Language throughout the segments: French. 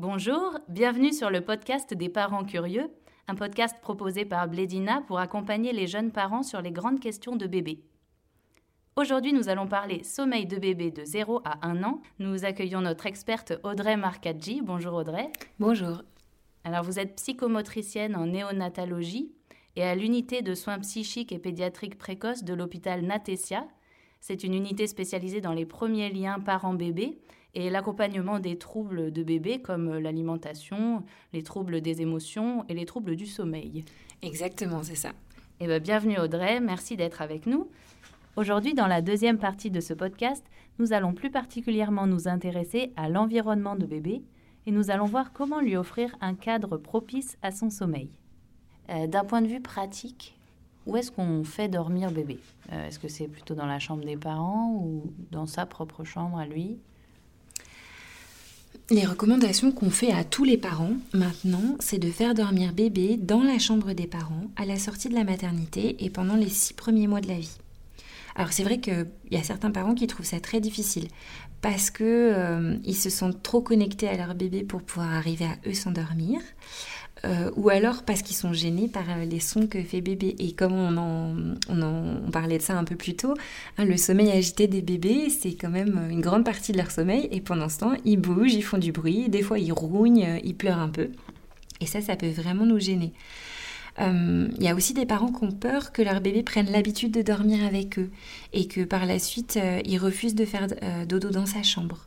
Bonjour, bienvenue sur le podcast des parents curieux, un podcast proposé par Blédina pour accompagner les jeunes parents sur les grandes questions de bébé. Aujourd'hui, nous allons parler sommeil de bébé de 0 à 1 an. Nous accueillons notre experte Audrey Marcaggi. Bonjour Audrey. Bonjour. Alors, vous êtes psychomotricienne en néonatologie et à l'unité de soins psychiques et pédiatriques précoces de l'hôpital Natesia. C'est une unité spécialisée dans les premiers liens parents-bébés et l'accompagnement des troubles de bébé comme l'alimentation, les troubles des émotions et les troubles du sommeil. Exactement, c'est ça. Eh bien, bienvenue Audrey, merci d'être avec nous. Aujourd'hui, dans la deuxième partie de ce podcast, nous allons plus particulièrement nous intéresser à l'environnement de bébé et nous allons voir comment lui offrir un cadre propice à son sommeil. Euh, d'un point de vue pratique, où est-ce qu'on fait dormir bébé? Euh, Est-ce que c'est plutôt dans la chambre des parents ou dans sa propre chambre à lui? Les recommandations qu'on fait à tous les parents maintenant, c'est de faire dormir bébé dans la chambre des parents à la sortie de la maternité et pendant les six premiers mois de la vie. Alors c'est vrai qu'il y a certains parents qui trouvent ça très difficile parce qu'ils euh, se sentent trop connectés à leur bébé pour pouvoir arriver à eux s'endormir. Euh, ou alors parce qu'ils sont gênés par euh, les sons que fait bébé. Et comme on en, on parlait de ça un peu plus tôt, hein, le sommeil agité des bébés, c'est quand même une grande partie de leur sommeil. Et pendant ce temps, ils bougent, ils font du bruit, des fois ils rougnent, euh, ils pleurent un peu. Et ça, ça peut vraiment nous gêner. Il y a aussi des parents qui ont peur que leur bébé prenne l'habitude de dormir avec eux et que par la suite, ils refusent de faire dodo dans sa chambre.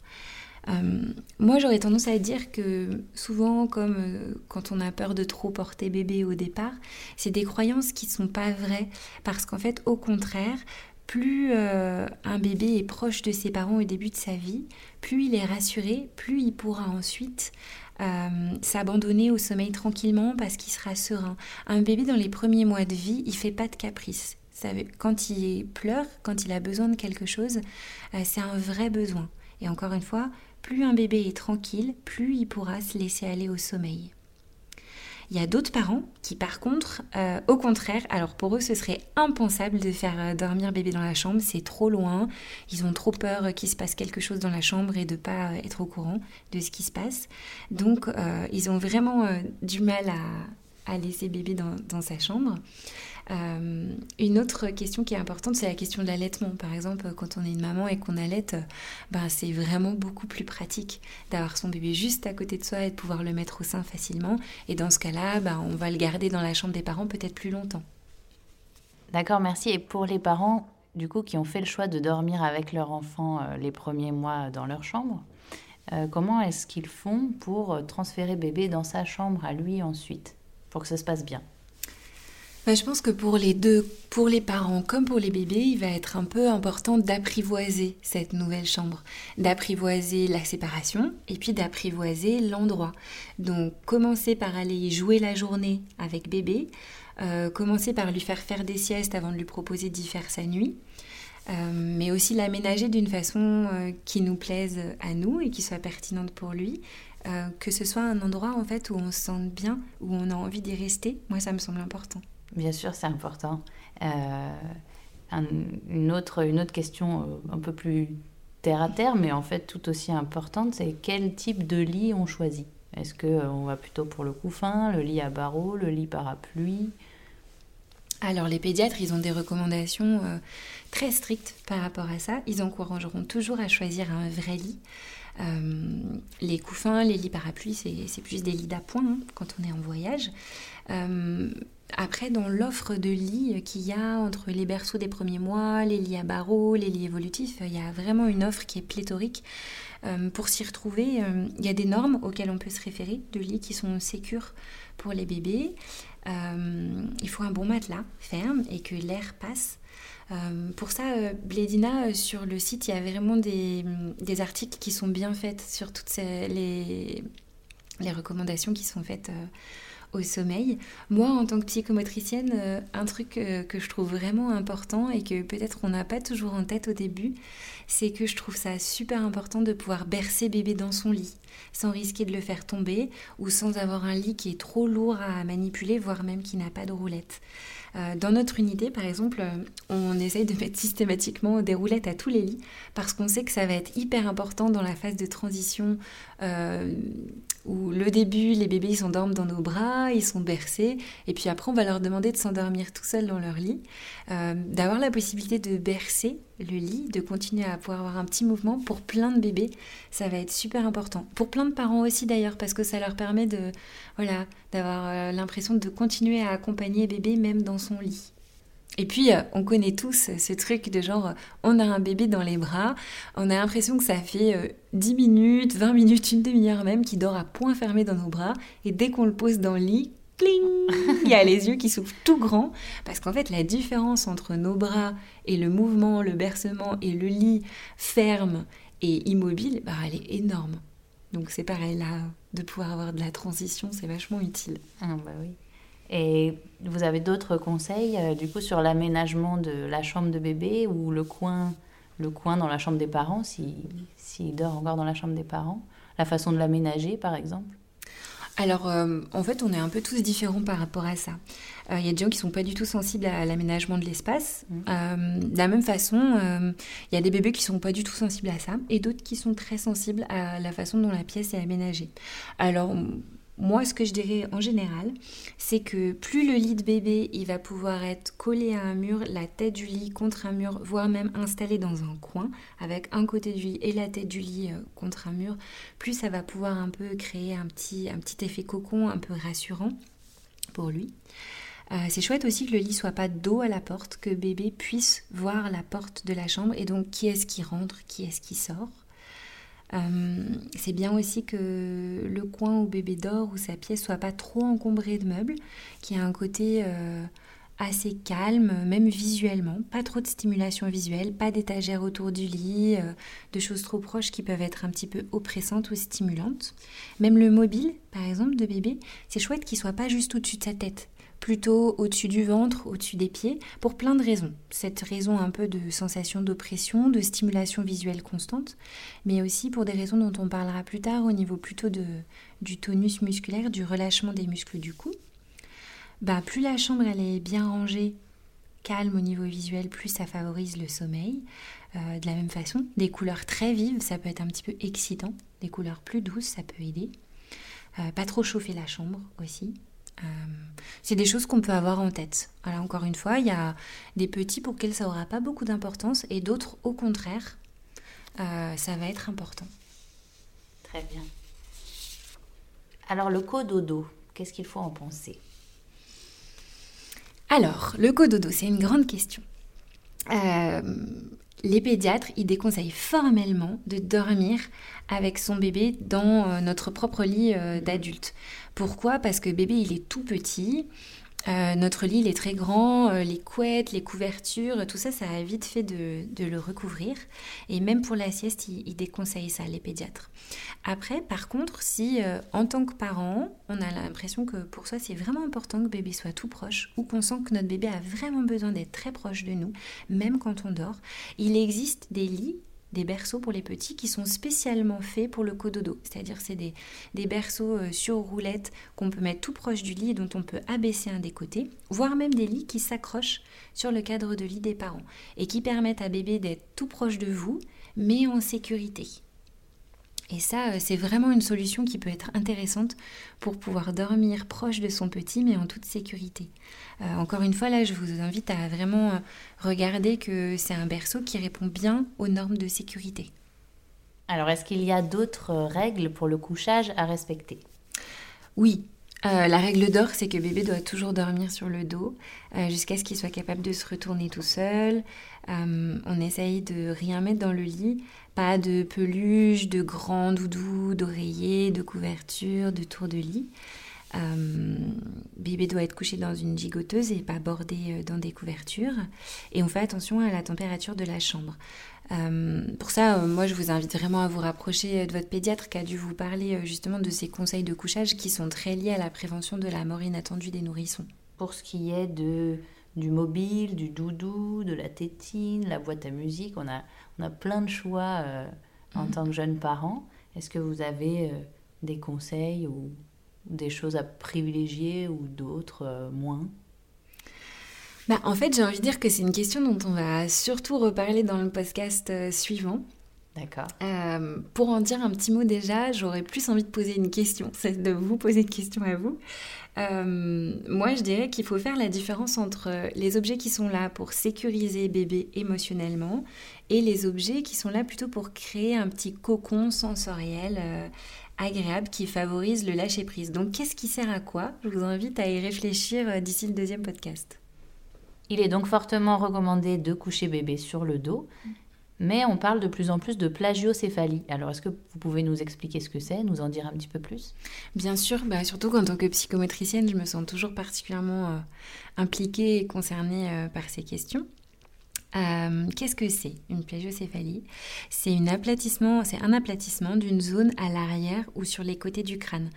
Euh, moi, j'aurais tendance à dire que souvent, comme euh, quand on a peur de trop porter bébé au départ, c'est des croyances qui ne sont pas vraies. Parce qu'en fait, au contraire, plus euh, un bébé est proche de ses parents au début de sa vie, plus il est rassuré, plus il pourra ensuite s'abandonner au sommeil tranquillement parce qu'il sera serein. Un bébé dans les premiers mois de vie, il fait pas de caprice. Quand il pleure, quand il a besoin de quelque chose, c'est un vrai besoin. Et encore une fois, plus un bébé est tranquille, plus il pourra se laisser aller au sommeil. Il y a d'autres parents qui, par contre, euh, au contraire, alors pour eux, ce serait impensable de faire euh, dormir bébé dans la chambre, c'est trop loin, ils ont trop peur qu'il se passe quelque chose dans la chambre et de ne pas être au courant de ce qui se passe. Donc, euh, ils ont vraiment du mal à, laisser bébé dans sa chambre. Euh, une autre question qui est importante, c'est la question de l'allaitement. Par exemple, quand on est une maman et qu'on allaite, ben, c'est vraiment beaucoup plus pratique d'avoir son bébé juste à côté de soi et de pouvoir le mettre au sein facilement. Et dans ce cas-là, ben, on va le garder dans la chambre des parents peut-être plus longtemps. D'accord, merci. Et pour les parents, du coup, qui ont fait le choix de dormir avec leur enfant euh, les premiers mois dans leur chambre, euh, comment est-ce qu'ils font pour transférer bébé dans sa chambre à lui ensuite, pour que ça se passe bien bah, je pense que pour les deux, pour les parents comme pour les bébés, il va être un peu important d'apprivoiser cette nouvelle chambre, d'apprivoiser la séparation et puis d'apprivoiser l'endroit. Donc commencer par aller jouer la journée avec bébé, euh, commencer par lui faire faire des siestes avant de lui proposer d'y faire sa nuit. Euh, mais aussi l'aménager d'une façon euh, qui nous plaise à nous et qui soit pertinente pour lui, que ce soit un endroit en fait où on se sente bien, où on a envie d'y rester. Moi, ça me semble important. Bien sûr, c'est important. Euh, une, autre, une autre question euh, un peu plus terre à terre, mais en fait tout aussi importante, c'est quel type de lit on choisit? Est-ce qu'on euh, va plutôt pour le couffin, le lit à barreaux, le lit parapluie? Alors les pédiatres, ils ont des recommandations très strictes par rapport à ça. Ils encourageront toujours à choisir un vrai lit. Les couffins, les lits parapluies, c'est plus des lits d'appoint hein, quand on est en voyage. Après, dans l'offre de lits qu'il y a entre les berceaux des premiers mois, les lits à barreaux, les lits évolutifs, il y a vraiment une offre qui est pléthorique. Euh, pour s'y retrouver, euh, il y a des normes auxquelles on peut se référer, de lits qui sont sécures pour les bébés. Euh, il faut un bon matelas ferme et que l'air passe. Pour ça, Blédina, sur le site, il y a vraiment des, articles qui sont bien faits sur toutes les, recommandations qui sont faites au sommeil. Moi, en tant que psychomotricienne, euh, un truc euh, que je trouve vraiment important et que peut-être on n'a pas toujours en tête au début, c'est que je trouve ça super important de pouvoir bercer bébé dans son lit, sans risquer de le faire tomber ou sans avoir un lit qui est trop lourd à manipuler, voire même qui n'a pas de roulette. Euh, dans notre unité, par exemple, on essaye de mettre systématiquement des roulettes à tous les lits parce qu'on sait que ça va être hyper important dans la phase de transition euh, où le début, les bébés s'endorment dans nos bras, ils sont bercés, et puis après on va leur demander de s'endormir tout seuls dans leur lit, euh, d'avoir la possibilité de bercer le lit, de continuer à pouvoir avoir un petit mouvement pour plein de bébés, ça va être super important. Pour plein de parents aussi d'ailleurs, parce que ça leur permet de, voilà, d'avoir euh, l'impression de continuer à accompagner bébé même dans son lit. Et puis, euh, on connaît tous ce truc de genre, on a un bébé dans les bras, on a l'impression que ça fait 10 euh, minutes, 20 minutes, une demi-heure même, qui dort à point fermé dans nos bras, et dès qu'on le pose dans le lit, cling, il y a les yeux qui s'ouvrent tout grands, parce qu'en fait, la différence entre nos bras et le mouvement, le bercement et le lit ferme et immobile, bah, elle est énorme. Donc c'est pareil, là, de pouvoir avoir de la transition, c'est vachement utile. Ah bah oui. Et vous avez d'autres conseils euh, du coup sur l'aménagement de la chambre de bébé ou le coin, le coin dans la chambre des parents, s'il si, dort encore dans la chambre des parents, la façon de l'aménager par exemple? Alors, euh, en fait, on est un peu tous différents par rapport à ça. Il euh, y a des gens qui sont pas du tout sensibles à l'aménagement de l'espace. Mmh. de la même façon, il y a des bébés qui sont pas du tout sensibles à ça, et d'autres qui sont très sensibles à la façon dont la pièce est aménagée. Alors, moi, ce que je dirais en général, c'est que plus le lit de bébé, il va pouvoir être collé à un mur, la tête du lit contre un mur, voire même installé dans un coin, avec un côté du lit et la tête du lit euh, contre un mur, plus ça va pouvoir un peu créer un petit, effet cocon un peu rassurant pour lui. Euh, c'est chouette aussi que le lit soit pas dos à la porte, que bébé puisse voir la porte de la chambre et donc qui est-ce qui rentre, qui est-ce qui sort? Euh, c'est bien aussi que le coin où bébé dort ou sa pièce soit pas trop encombré de meubles, qu'il y ait un côté euh, assez calme, même visuellement, pas trop de stimulation visuelle, pas d'étagère autour du lit, euh, de choses trop proches qui peuvent être un petit peu oppressantes ou stimulantes. Même le mobile, par exemple, de bébé, c'est chouette qu'il soit pas juste au-dessus de sa tête plutôt au-dessus du ventre, au-dessus des pieds, pour plein de raisons. Cette raison un peu de sensation d'oppression, de stimulation visuelle constante, mais aussi pour des raisons dont on parlera plus tard au niveau plutôt de, du tonus musculaire, du relâchement des muscles du cou. Bah, plus la chambre est bien rangée, calme au niveau visuel, plus ça favorise le sommeil. Euh, de la même façon, des couleurs très vives, ça peut être un petit peu excitant. Des couleurs plus douces, ça peut aider. Euh, pas trop chauffer la chambre aussi, euh, c'est des choses qu'on peut avoir en tête. Alors encore une fois, il y a des petits pour lesquels ça n'aura pas beaucoup d'importance et d'autres, au contraire, euh, ça va être important. Très bien. Alors le cododo, qu'est-ce qu'il faut en penser? Alors, le cododo, c'est une grande question. Euh, les pédiatres, ils déconseillent formellement de dormir avec son bébé dans notre propre lit d'adulte. Pourquoi? Parce que bébé, il est tout petit. Euh, notre lit, il est très grand, euh, les couettes, les couvertures, tout ça, ça a vite fait de, le recouvrir. Et même pour la sieste, ils, déconseillent ça, les pédiatres. Après, par contre, si euh, en tant que parent, on a l'impression que pour soi, c'est vraiment important que bébé soit tout proche, ou qu'on sent que notre bébé a vraiment besoin d'être très proche de nous, même quand on dort, il existe des lits des berceaux pour les petits qui sont spécialement faits pour le cododo. C'est-à-dire c'est des, des, berceaux euh, sur roulettes qu'on peut mettre tout proche du lit et dont on peut abaisser un des côtés, voire même des lits qui s'accrochent sur le cadre de lit des parents et qui permettent à bébé d'être tout proche de vous, mais en sécurité. Et ça, euh, c'est vraiment une solution qui peut être intéressante pour pouvoir dormir proche de son petit, mais en toute sécurité. Euh, encore une fois, là, je vous invite à vraiment euh, regarder que c'est un berceau qui répond bien aux normes de sécurité. Alors, est-ce qu'il y a d'autres règles pour le couchage à respecter? Oui, la règle d'or, c'est que bébé doit toujours dormir sur le dos jusqu'à ce qu'il soit capable de se retourner tout seul. on essaye de rien mettre dans le lit pas de peluche, de grands doudous, d'oreillers, de couvertures, de tours de lit. Euh, bébé doit être couché dans une gigoteuse et pas bordé euh, dans des couvertures. Et on fait attention à la température de la chambre. Euh, pour ça, moi, je vous invite vraiment à vous rapprocher de votre pédiatre qui a dû vous parler justement de ces conseils de couchage qui sont très liés à la prévention de la mort inattendue des nourrissons. Pour ce qui est de, du mobile, du doudou, de la tétine, la boîte à musique, on a on a plein de choix euh, en mhm. tant que jeune parent. Est-ce que vous avez euh, des conseils ou des choses à privilégier ou d'autres euh, moins bah, En fait, j'ai envie de dire que c'est une question dont on va surtout reparler dans le podcast euh, suivant. D'accord. Euh, pour en dire un petit mot déjà, j'aurais plus envie de poser une question, c'est de vous poser une question à vous. Euh, moi, je dirais qu'il faut faire la différence entre les objets qui sont là pour sécuriser bébé émotionnellement et les objets qui sont là plutôt pour créer un petit cocon sensoriel agréable qui favorise le lâcher-prise. Donc, qu'est-ce qui sert à quoi? Je vous invite à y réfléchir d'ici le deuxième podcast. Il est donc fortement recommandé de coucher bébé sur le dos, mais on parle de plus en plus de plagiocéphalie. Alors, est-ce que vous pouvez nous expliquer ce que c'est, nous en dire un petit peu plus? Bien sûr, bah, surtout qu'en tant que psychomotricienne, je me sens toujours particulièrement euh, impliquée et concernée euh, par ces questions. Euh, qu'est-ce que c'est une plagiocéphalie? C'est un aplatissement, aplatissement d'une zone à l'arrière ou sur les côtés du crâne.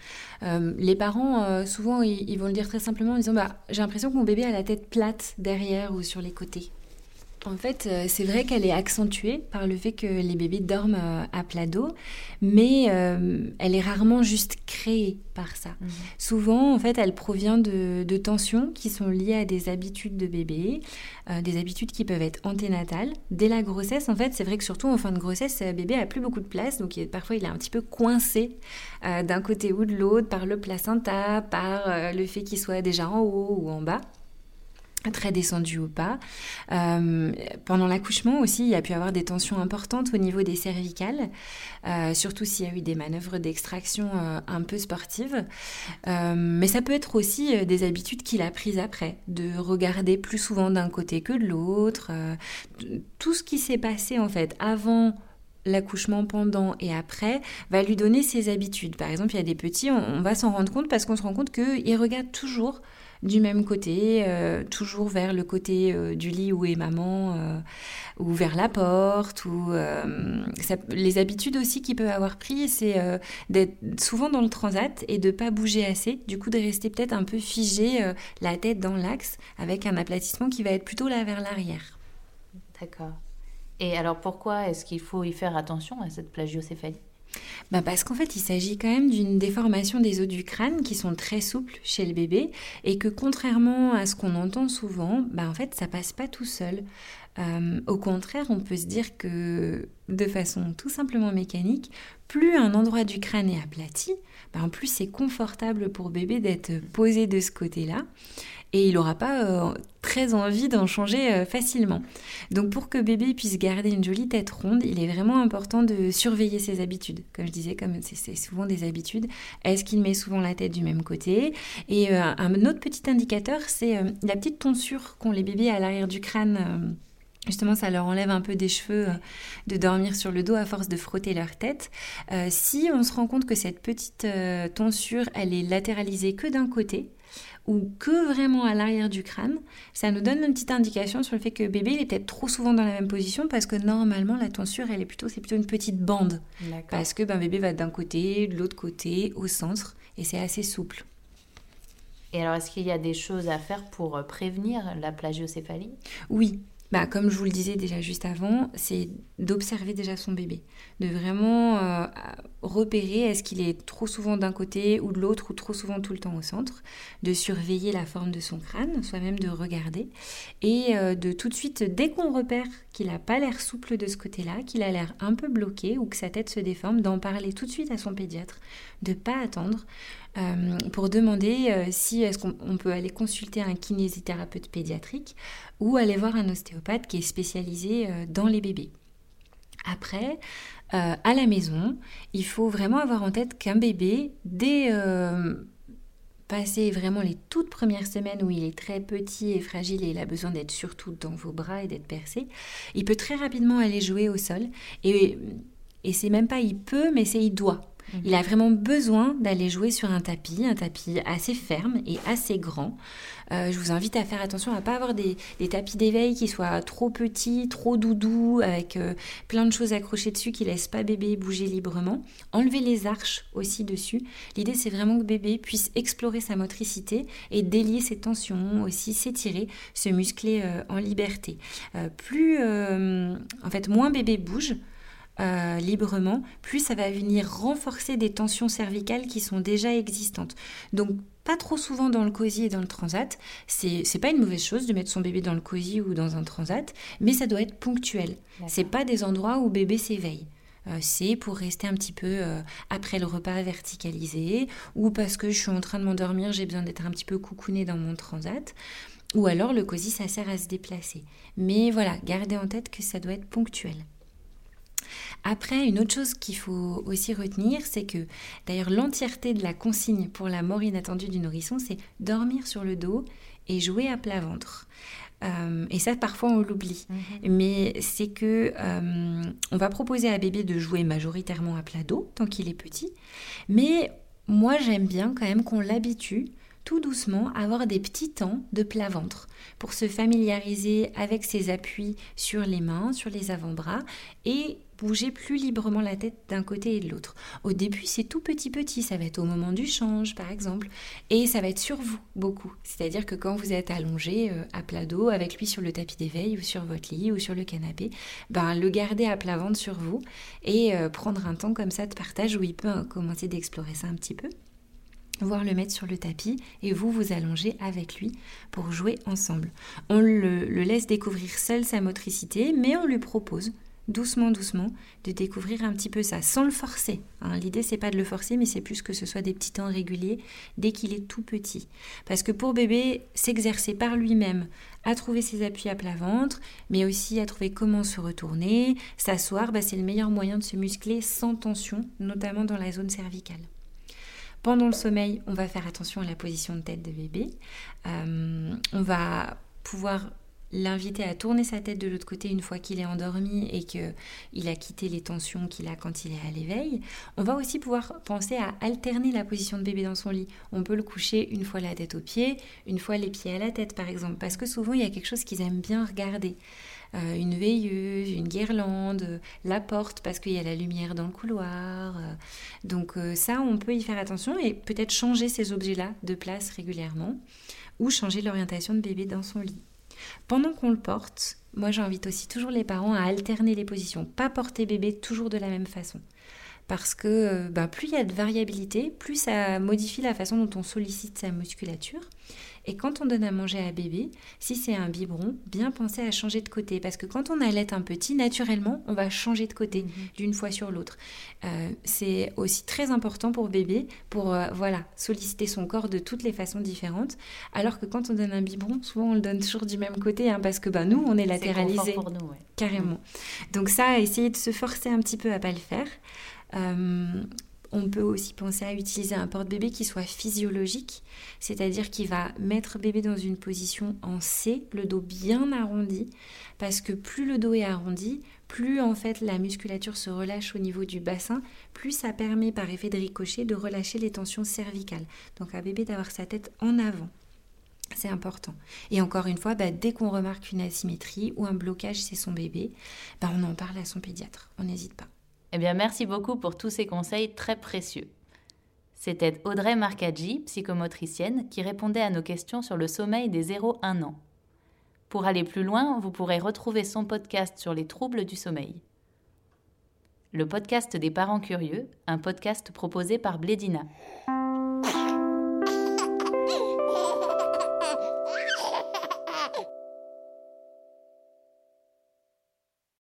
Euh, les parents, euh, souvent, ils, vont le dire très simplement en disant bah, J'ai l'impression que mon bébé a la tête plate derrière ou sur les côtés. En fait, euh, c'est vrai qu'elle est accentuée par le fait que les bébés dorment euh, à plat dos, mais euh, elle est rarement juste créée par ça. Mhm. Souvent, en fait, elle provient de, tensions qui sont liées à des habitudes de bébé, des habitudes qui peuvent être anténatales. Dès la grossesse, en fait, c'est vrai que surtout en fin de grossesse, bébé a plus beaucoup de place, donc parfois il est un petit peu coincé d'un côté ou de l'autre par le placenta, par le fait qu'il soit déjà en haut ou en bas très descendu ou pas. Euh, pendant l'accouchement aussi, il y a pu avoir des tensions importantes au niveau des cervicales, euh, surtout s'il y a eu des manœuvres d'extraction euh, un peu sportives. mais ça peut être aussi des habitudes qu'il a prises après, de regarder plus souvent d'un côté que de l'autre. tout ce qui s'est passé en fait avant l'accouchement pendant et après va lui donner ses habitudes. Par exemple, il y a des petits, on, va s'en rendre compte parce qu'on se rend compte qu'ils regardent toujours du même côté, euh, toujours vers le côté euh, du lit où est maman, euh, ou vers la porte, ou les habitudes aussi qu'il peut avoir pris, c'est d'être souvent dans le transat et de pas bouger assez, du coup de rester peut-être un peu figé, la tête dans l'axe, avec un aplatissement qui va être plutôt là vers l'arrière. D'accord. Et alors pourquoi est-ce qu'il faut y faire attention à cette plagiocéphalie? Bah parce qu'en fait, il s'agit quand même d'une déformation des os du crâne qui sont très souples chez le bébé et que contrairement à ce qu'on entend souvent, bah en fait, ça passe pas tout seul. Euh, au contraire, on peut se dire que de façon tout simplement mécanique, plus un endroit du crâne est aplati, bah en plus c'est confortable pour bébé d'être posé de ce côté-là et il n'aura pas euh, très envie d'en changer euh, facilement. Donc pour que bébé puisse garder une jolie tête ronde, il est vraiment important de surveiller ses habitudes. Comme je disais, comme c'est souvent des habitudes, est-ce qu'il met souvent la tête du même côté? Et un autre petit indicateur, c'est la petite tonsure qu'ont les bébés à l'arrière du crâne. Justement, ça leur enlève un peu des cheveux de dormir sur le dos à force de frotter leur tête. si on se rend compte que cette petite tonsure, elle est latéralisée que d'un côté, ou que vraiment à l'arrière du crâne, ça nous donne une petite indication sur le fait que bébé il est peut-être trop souvent dans la même position parce que normalement la tonsure elle est plutôt c'est plutôt une petite bande parce que ben, bébé va d'un côté, de l'autre côté, au centre et c'est assez souple. Et alors est-ce qu'il y a des choses à faire pour euh, prévenir la plagiocéphalie? Oui, bah, comme je vous le disais déjà juste avant, c'est d'observer déjà son bébé, de vraiment euh, repérer est-ce qu'il est trop souvent d'un côté ou de l'autre ou trop souvent tout le temps au centre, de surveiller la forme de son crâne, soit même de regarder, et euh, de tout de suite, dès qu'on repère qu'il n'a pas l'air souple de ce côté-là, qu'il a l'air un peu bloqué ou que sa tête se déforme, d'en parler tout de suite à son pédiatre, de pas attendre, euh, pour demander euh, si est-ce qu'on peut aller consulter un kinésithérapeute pédiatrique ou aller voir un ostéopathe qui est spécialisé euh, dans les bébés. Après, à la maison, il faut vraiment avoir en tête qu'un bébé, dès passer vraiment les toutes premières semaines où il est très petit et fragile et il a besoin d'être surtout dans vos bras et d'être percé, il peut très rapidement aller jouer au sol. Et, et c'est même pas il peut, mais c'est il doit. Il a vraiment besoin d'aller jouer sur un tapis, un tapis assez ferme et assez grand. Euh, je vous invite à faire attention à ne pas avoir des, tapis d'éveil qui soient trop petits, trop doudous, avec euh, plein de choses accrochées dessus qui laissent pas bébé bouger librement. Enlever les arches aussi dessus. L'idée c'est vraiment que bébé puisse explorer sa motricité et délier ses tensions, aussi s'étirer, se muscler euh, en liberté. plus, en fait, moins bébé bouge, euh, librement, plus ça va venir renforcer des tensions cervicales qui sont déjà existantes. Donc pas trop souvent dans le cosy et dans le transat. C'est, pas une mauvaise chose de mettre son bébé dans le cosy ou dans un transat, mais ça doit être ponctuel. C'est pas des endroits où bébé s'éveille. Euh, c'est pour rester un petit peu euh, après le repas verticalisé, ou parce que je suis en train de m'endormir, j'ai besoin d'être un petit peu coucouné dans mon transat. Ou alors le cosy, ça sert à se déplacer. Mais voilà, gardez en tête que ça doit être ponctuel. Après, une autre chose qu'il faut aussi retenir, c'est que d'ailleurs l'entièreté de la consigne pour la mort inattendue du nourrisson, c'est dormir sur le dos et jouer à plat ventre. Euh, et ça, parfois, on l'oublie. Mhm. Mais c'est que euh, on va proposer à bébé de jouer majoritairement à plat dos tant qu'il est petit. Mais moi, j'aime bien quand même qu'on l'habitue tout doucement à avoir des petits temps de plat ventre pour se familiariser avec ses appuis sur les mains, sur les avant-bras et bouger plus librement la tête d'un côté et de l'autre. Au début, c'est tout petit petit, ça va être au moment du change par exemple, et ça va être sur vous beaucoup. C'est-à-dire que quand vous êtes allongé euh, à plat dos avec lui sur le tapis d'éveil ou sur votre lit ou sur le canapé, ben le garder à plat ventre sur vous et euh, prendre un temps comme ça de partage où il peut commencer d'explorer ça un petit peu voire le mettre sur le tapis et vous vous allongez avec lui pour jouer ensemble. On le, le, laisse découvrir seul sa motricité, mais on lui propose doucement, doucement, de découvrir un petit peu ça, sans le forcer. Hein. L'idée, c'est pas de le forcer, mais c'est plus que ce soit des petits temps réguliers dès qu'il est tout petit. Parce que pour bébé, s'exercer par lui-même à trouver ses appuis à plat ventre, mais aussi à trouver comment se retourner, s'asseoir, bah, c'est le meilleur moyen de se muscler sans tension, notamment dans la zone cervicale. Pendant le sommeil, on va faire attention à la position de tête de bébé. Euh, on va pouvoir l'inviter à tourner sa tête de l'autre côté une fois qu'il est endormi et qu'il a quitté les tensions qu'il a quand il est à l'éveil. On va aussi pouvoir penser à alterner la position de bébé dans son lit. On peut le coucher une fois la tête aux pieds, une fois les pieds à la tête par exemple, parce que souvent il y a quelque chose qu'ils aiment bien regarder. Euh, une veilleuse, une guirlande, la porte parce qu'il y a la lumière dans le couloir. Euh. donc euh, ça, on peut y faire attention et peut-être changer ces objets-là de place régulièrement ou changer l'orientation de bébé dans son lit. Pendant qu'on le porte, moi j'invite aussi toujours les parents à alterner les positions, pas porter bébé toujours de la même façon. Parce que ben, plus il y a de variabilité, plus ça modifie la façon dont on sollicite sa musculature. Et quand on donne à manger à bébé, si c'est un biberon, bien penser à changer de côté. Parce que quand on allait un petit, naturellement, on va changer de côté mhm. d'une fois sur l'autre. Euh, c'est aussi très important pour bébé pour euh, voilà solliciter son corps de toutes les façons différentes. Alors que quand on donne un biberon, souvent on le donne toujours du même côté hein, parce que ben, nous, on est latéralisé. pour nous, Carrément. Donc ça, essayer de se forcer un petit peu à pas le faire. Euh, on peut aussi penser à utiliser un porte-bébé qui soit physiologique, c'est-à-dire qui va mettre bébé dans une position en C, le dos bien arrondi, parce que plus le dos est arrondi, plus en fait la musculature se relâche au niveau du bassin, plus ça permet par effet de ricochet de relâcher les tensions cervicales. Donc à bébé d'avoir sa tête en avant. C'est important. Et encore une fois, bah, dès qu'on remarque une asymétrie ou un blocage chez son bébé, bah, on en parle à son pédiatre. On n'hésite pas. Eh bien, merci beaucoup pour tous ces conseils très précieux. C'était Audrey Marcaggi, psychomotricienne, qui répondait à nos questions sur le sommeil des 0-1 ans. Pour aller plus loin, vous pourrez retrouver son podcast sur les troubles du sommeil. Le podcast des parents curieux, un podcast proposé par Blédina.